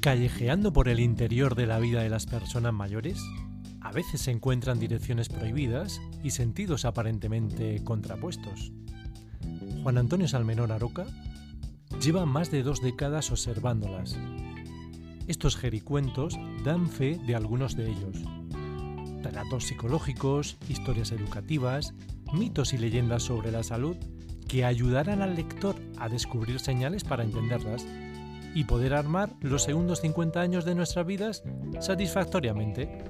Callejeando por el interior de la vida de las personas mayores, a veces se encuentran direcciones prohibidas y sentidos aparentemente contrapuestos. Juan Antonio Salmenón Aroca lleva más de dos décadas observándolas. Estos jericuentos dan fe de algunos de ellos. Relatos psicológicos, historias educativas, mitos y leyendas sobre la salud que ayudarán al lector a descubrir señales para entenderlas y poder armar los segundos 50 años de nuestras vidas satisfactoriamente.